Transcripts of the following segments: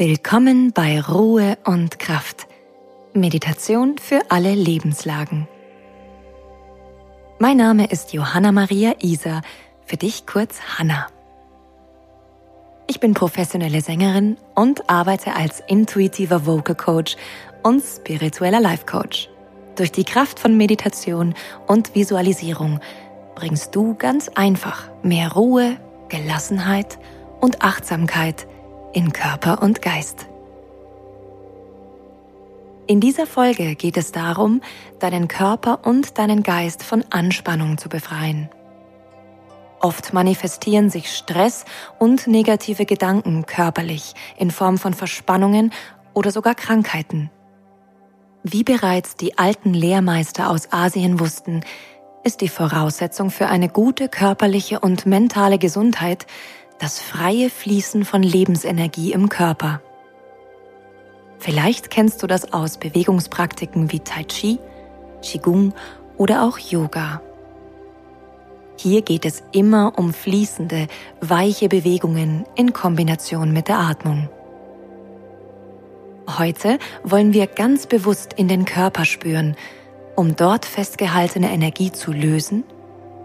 Willkommen bei Ruhe und Kraft. Meditation für alle Lebenslagen. Mein Name ist Johanna Maria Isa, für dich kurz Hanna. Ich bin professionelle Sängerin und arbeite als intuitiver Vocal Coach und spiritueller Life Coach. Durch die Kraft von Meditation und Visualisierung bringst du ganz einfach mehr Ruhe, Gelassenheit und Achtsamkeit in Körper und Geist. In dieser Folge geht es darum, deinen Körper und deinen Geist von Anspannung zu befreien. Oft manifestieren sich Stress und negative Gedanken körperlich in Form von Verspannungen oder sogar Krankheiten. Wie bereits die alten Lehrmeister aus Asien wussten, ist die Voraussetzung für eine gute körperliche und mentale Gesundheit das freie Fließen von Lebensenergie im Körper. Vielleicht kennst du das aus Bewegungspraktiken wie Tai Chi, Qigong oder auch Yoga. Hier geht es immer um fließende, weiche Bewegungen in Kombination mit der Atmung. Heute wollen wir ganz bewusst in den Körper spüren, um dort festgehaltene Energie zu lösen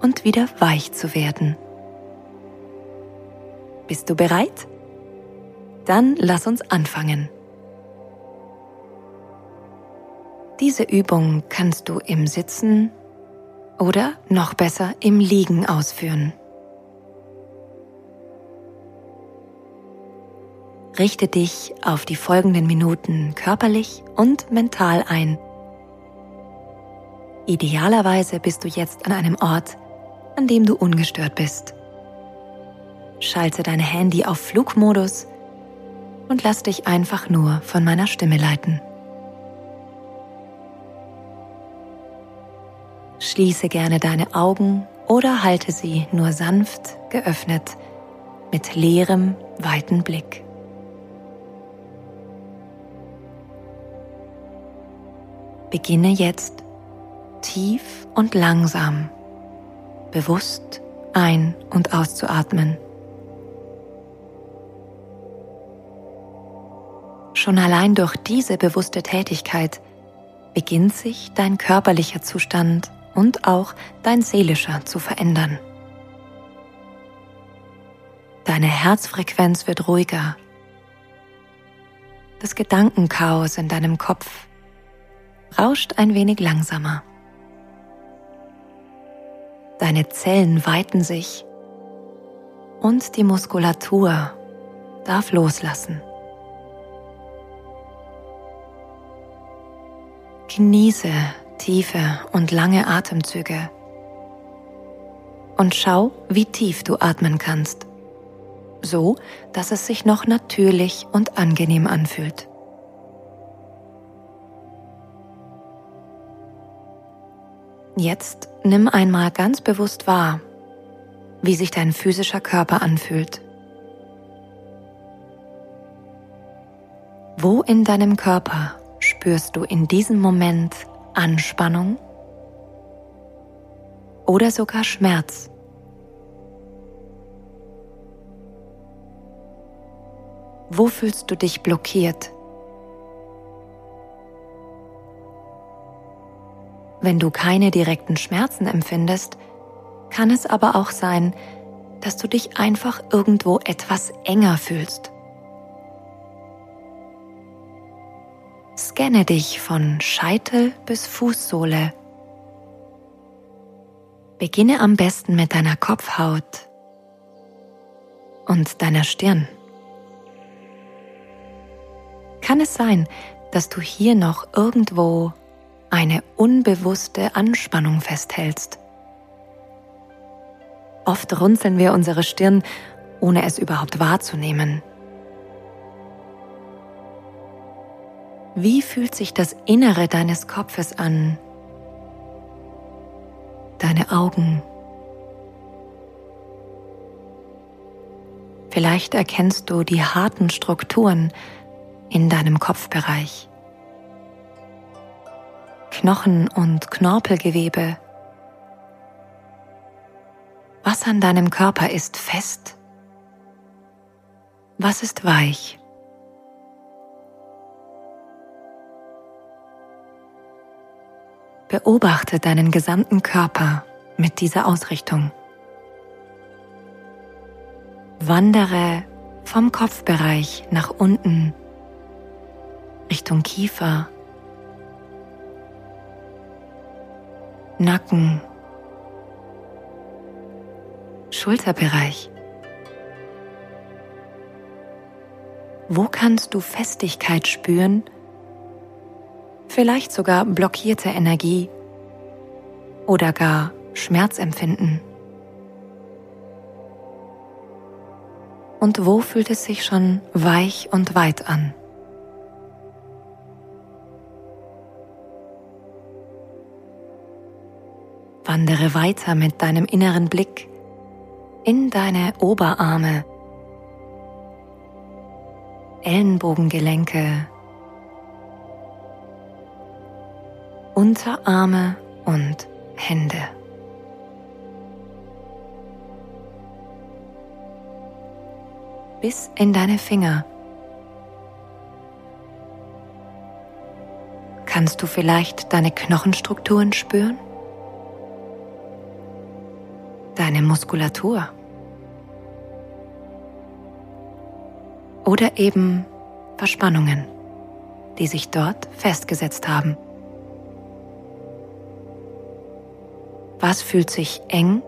und wieder weich zu werden. Bist du bereit? Dann lass uns anfangen. Diese Übung kannst du im Sitzen oder noch besser im Liegen ausführen. Richte dich auf die folgenden Minuten körperlich und mental ein. Idealerweise bist du jetzt an einem Ort, an dem du ungestört bist. Schalte dein Handy auf Flugmodus und lass dich einfach nur von meiner Stimme leiten. Schließe gerne deine Augen oder halte sie nur sanft geöffnet mit leerem, weiten Blick. Beginne jetzt tief und langsam, bewusst ein- und auszuatmen. Schon allein durch diese bewusste Tätigkeit beginnt sich dein körperlicher Zustand und auch dein seelischer zu verändern. Deine Herzfrequenz wird ruhiger. Das Gedankenchaos in deinem Kopf rauscht ein wenig langsamer. Deine Zellen weiten sich und die Muskulatur darf loslassen. Genieße tiefe und lange Atemzüge und schau, wie tief du atmen kannst, so dass es sich noch natürlich und angenehm anfühlt. Jetzt nimm einmal ganz bewusst wahr, wie sich dein physischer Körper anfühlt. Wo in deinem Körper spürst du in diesem Moment Anspannung oder sogar Schmerz. Wo fühlst du dich blockiert? Wenn du keine direkten Schmerzen empfindest, kann es aber auch sein, dass du dich einfach irgendwo etwas enger fühlst. Scanne dich von Scheitel bis Fußsohle. Beginne am besten mit deiner Kopfhaut und deiner Stirn. Kann es sein, dass du hier noch irgendwo eine unbewusste Anspannung festhältst? Oft runzeln wir unsere Stirn, ohne es überhaupt wahrzunehmen. Wie fühlt sich das Innere deines Kopfes an? Deine Augen. Vielleicht erkennst du die harten Strukturen in deinem Kopfbereich. Knochen und Knorpelgewebe. Was an deinem Körper ist fest? Was ist weich? Beobachte deinen gesamten Körper mit dieser Ausrichtung. Wandere vom Kopfbereich nach unten Richtung Kiefer, Nacken, Schulterbereich. Wo kannst du Festigkeit spüren? Vielleicht sogar blockierte Energie oder gar Schmerz empfinden. Und wo fühlt es sich schon weich und weit an? Wandere weiter mit deinem inneren Blick in deine Oberarme, Ellenbogengelenke, Unterarme und Hände. Bis in deine Finger. Kannst du vielleicht deine Knochenstrukturen spüren? Deine Muskulatur? Oder eben Verspannungen, die sich dort festgesetzt haben. Was fühlt sich eng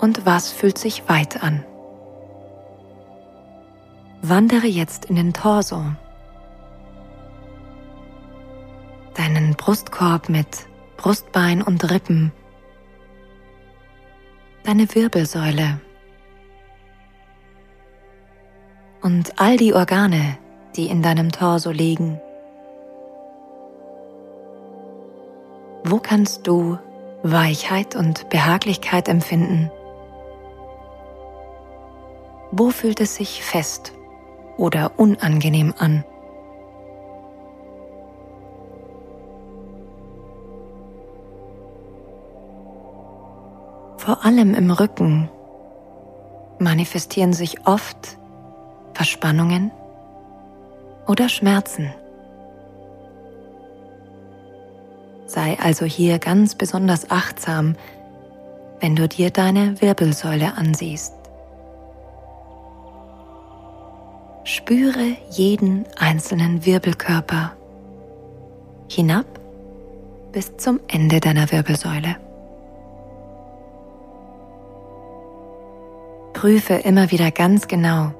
und was fühlt sich weit an? Wandere jetzt in den Torso, deinen Brustkorb mit Brustbein und Rippen, deine Wirbelsäule und all die Organe, die in deinem Torso liegen. Wo kannst du Weichheit und Behaglichkeit empfinden? Wo fühlt es sich fest oder unangenehm an? Vor allem im Rücken manifestieren sich oft Verspannungen oder Schmerzen. Sei also hier ganz besonders achtsam, wenn du dir deine Wirbelsäule ansiehst. Spüre jeden einzelnen Wirbelkörper hinab bis zum Ende deiner Wirbelsäule. Prüfe immer wieder ganz genau,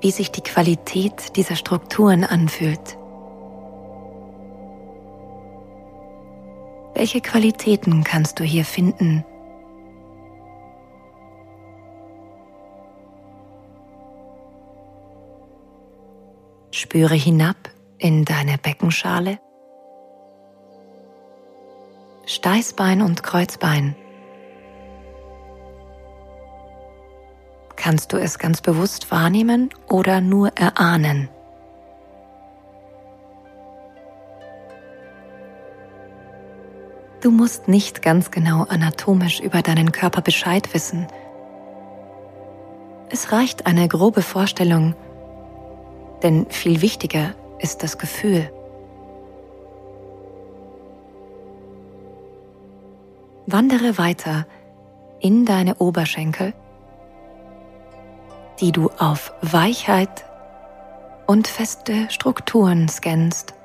wie sich die Qualität dieser Strukturen anfühlt. Welche Qualitäten kannst du hier finden? Spüre hinab in deine Beckenschale, Steißbein und Kreuzbein. Kannst du es ganz bewusst wahrnehmen oder nur erahnen? Du musst nicht ganz genau anatomisch über deinen Körper Bescheid wissen. Es reicht eine grobe Vorstellung, denn viel wichtiger ist das Gefühl. Wandere weiter in deine Oberschenkel, die du auf Weichheit und feste Strukturen scannst.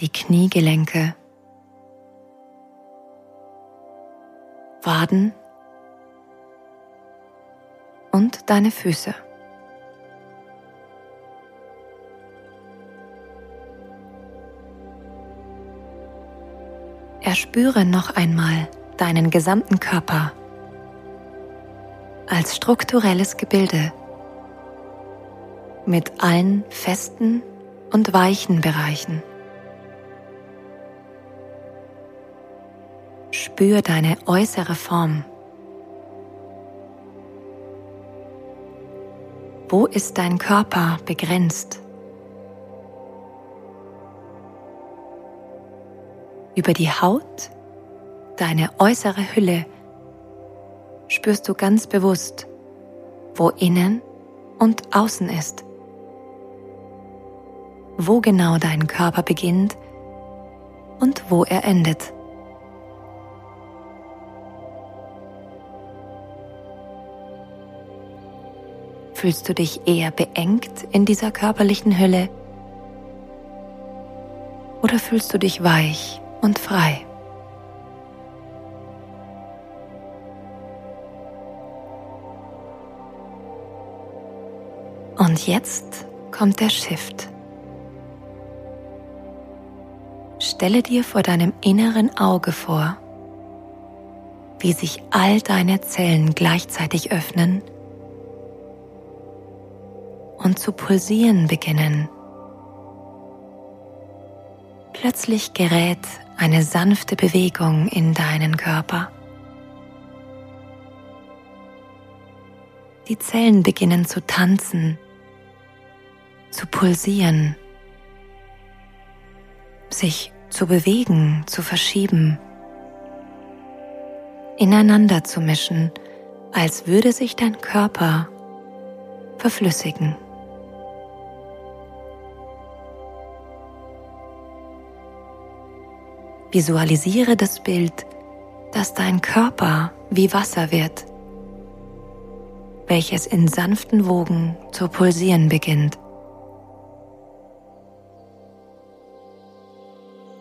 Die Kniegelenke, Waden und deine Füße. Erspüre noch einmal deinen gesamten Körper als strukturelles Gebilde mit allen festen und weichen Bereichen. Spür deine äußere Form. Wo ist dein Körper begrenzt? Über die Haut, deine äußere Hülle, spürst du ganz bewusst, wo innen und außen ist. wo genau dein Körper beginnt und wo er endet. Fühlst du dich eher beengt in dieser körperlichen Hülle oder fühlst du dich weich und frei? Und jetzt kommt der Shift. Stelle dir vor deinem inneren Auge vor, wie sich all deine Zellen gleichzeitig öffnen und zu pulsieren beginnen. Plötzlich gerät eine sanfte Bewegung in deinen Körper. Die Zellen beginnen zu tanzen, zu pulsieren, sich zu bewegen, zu verschieben, ineinander zu mischen, als würde sich dein Körper verflüssigen. Visualisiere das Bild, dass dein Körper wie Wasser wird, welches in sanften Wogen zu pulsieren beginnt.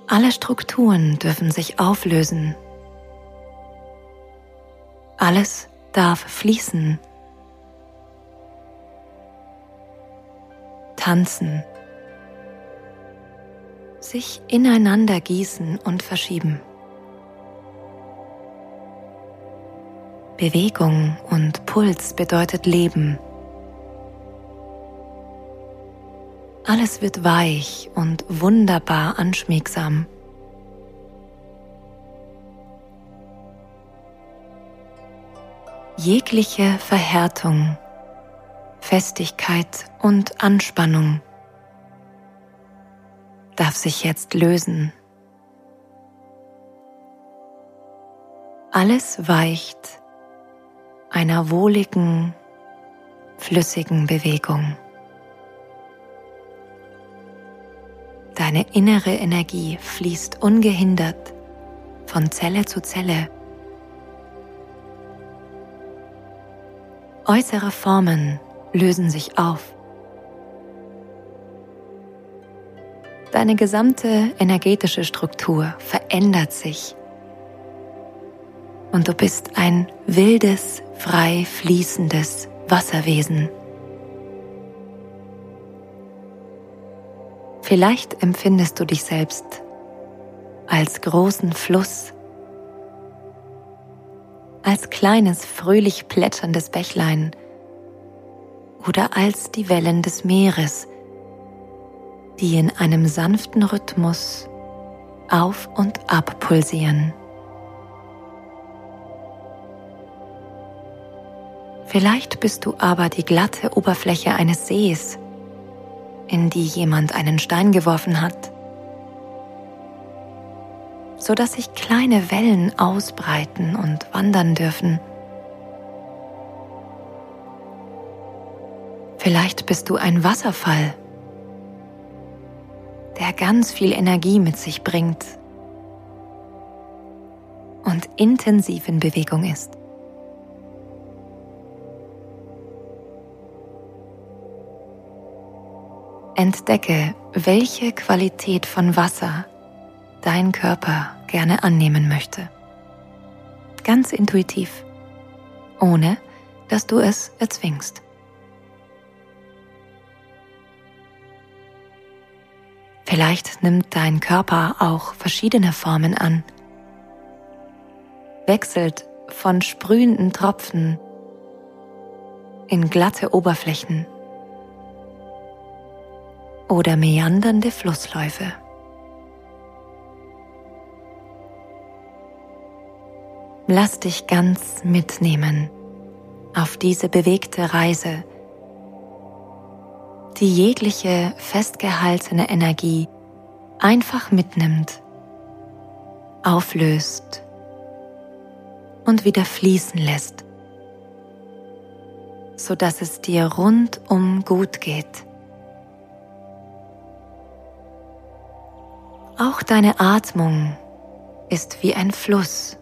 Alle Strukturen dürfen sich auflösen. Alles darf fließen, tanzen, sich ineinander gießen und verschieben. Bewegung und Puls bedeutet Leben. Alles wird weich und wunderbar anschmiegsam. Jegliche Verhärtung, Festigkeit und Anspannung darf sich jetzt lösen. Alles weicht einer wohligen, flüssigen Bewegung. Deine innere Energie fließt ungehindert von Zelle zu Zelle. Äußere Formen lösen sich auf. Deine gesamte energetische Struktur verändert sich und du bist ein wildes, frei fließendes Wasserwesen. Vielleicht empfindest du dich selbst als großen Fluss, als kleines, fröhlich plätscherndes Bächlein oder als die Wellen des Meeres, die in einem sanften Rhythmus auf und ab pulsieren. Vielleicht bist du aber die glatte Oberfläche eines Sees, in die jemand einen Stein geworfen hat, so dass sich kleine Wellen ausbreiten und wandern dürfen. Vielleicht bist du ein Wasserfall, ganz viel Energie mit sich bringt und intensiv in Bewegung ist. Entdecke, welche Qualität von Wasser dein Körper gerne annehmen möchte. Ganz intuitiv, ohne dass du es erzwingst. Vielleicht nimmt dein Körper auch verschiedene Formen an, wechselt von sprühenden Tropfen in glatte Oberflächen oder meandernde Flussläufe. Lass dich ganz mitnehmen auf diese bewegte Reise, die jegliche festgehaltene Energie einfach mitnimmt, auflöst und wieder fließen lässt, sodass es dir rundum gut geht Auch deine Atmung ist wie ein Fluss,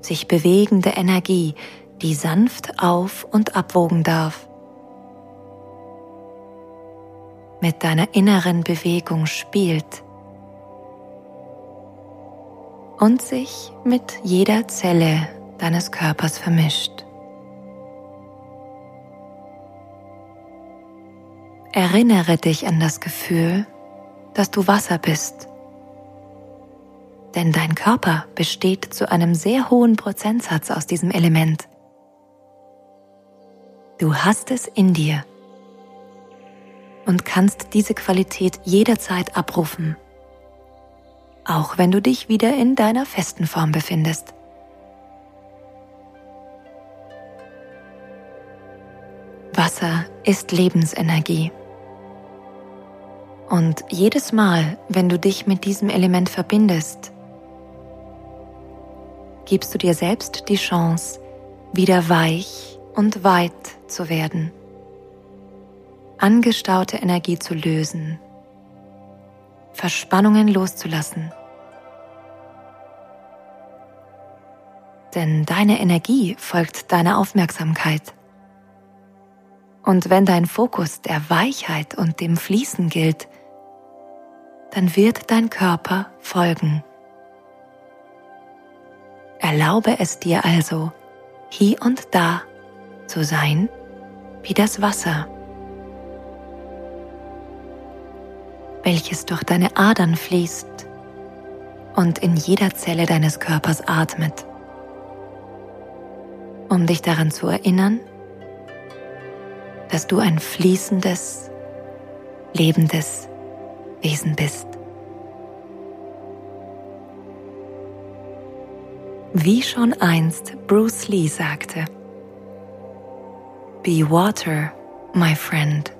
sich bewegende Energie, die sanft auf und abwogen darf. Mit deiner inneren Bewegung spielt und sich mit jeder Zelle deines Körpers vermischt. Erinnere dich an das Gefühl, dass du Wasser bist. Denn dein Körper besteht zu einem sehr hohen Prozentsatz aus diesem Element. Du hast es in dir und kannst diese Qualität jederzeit abrufen, auch wenn du dich wieder in deiner festen Form befindest. Wasser ist Lebensenergie. Und jedes Mal, wenn du dich mit diesem Element verbindest, gibst du dir selbst die Chance, wieder weich und weit zu werden, angestaute Energie zu lösen, Verspannungen loszulassen. Denn deine Energie folgt deiner Aufmerksamkeit. Und wenn dein Fokus der Weichheit und dem Fließen gilt, dann wird dein Körper folgen. Erlaube es dir also, hier und da zu sein wie das Wasser, welches durch deine Adern fließt und in jeder Zelle deines Körpers atmet, um dich daran zu erinnern, dass du ein fließendes, lebendes Wesen bist. Wie schon einst Bruce Lee sagte, Be water, my friend.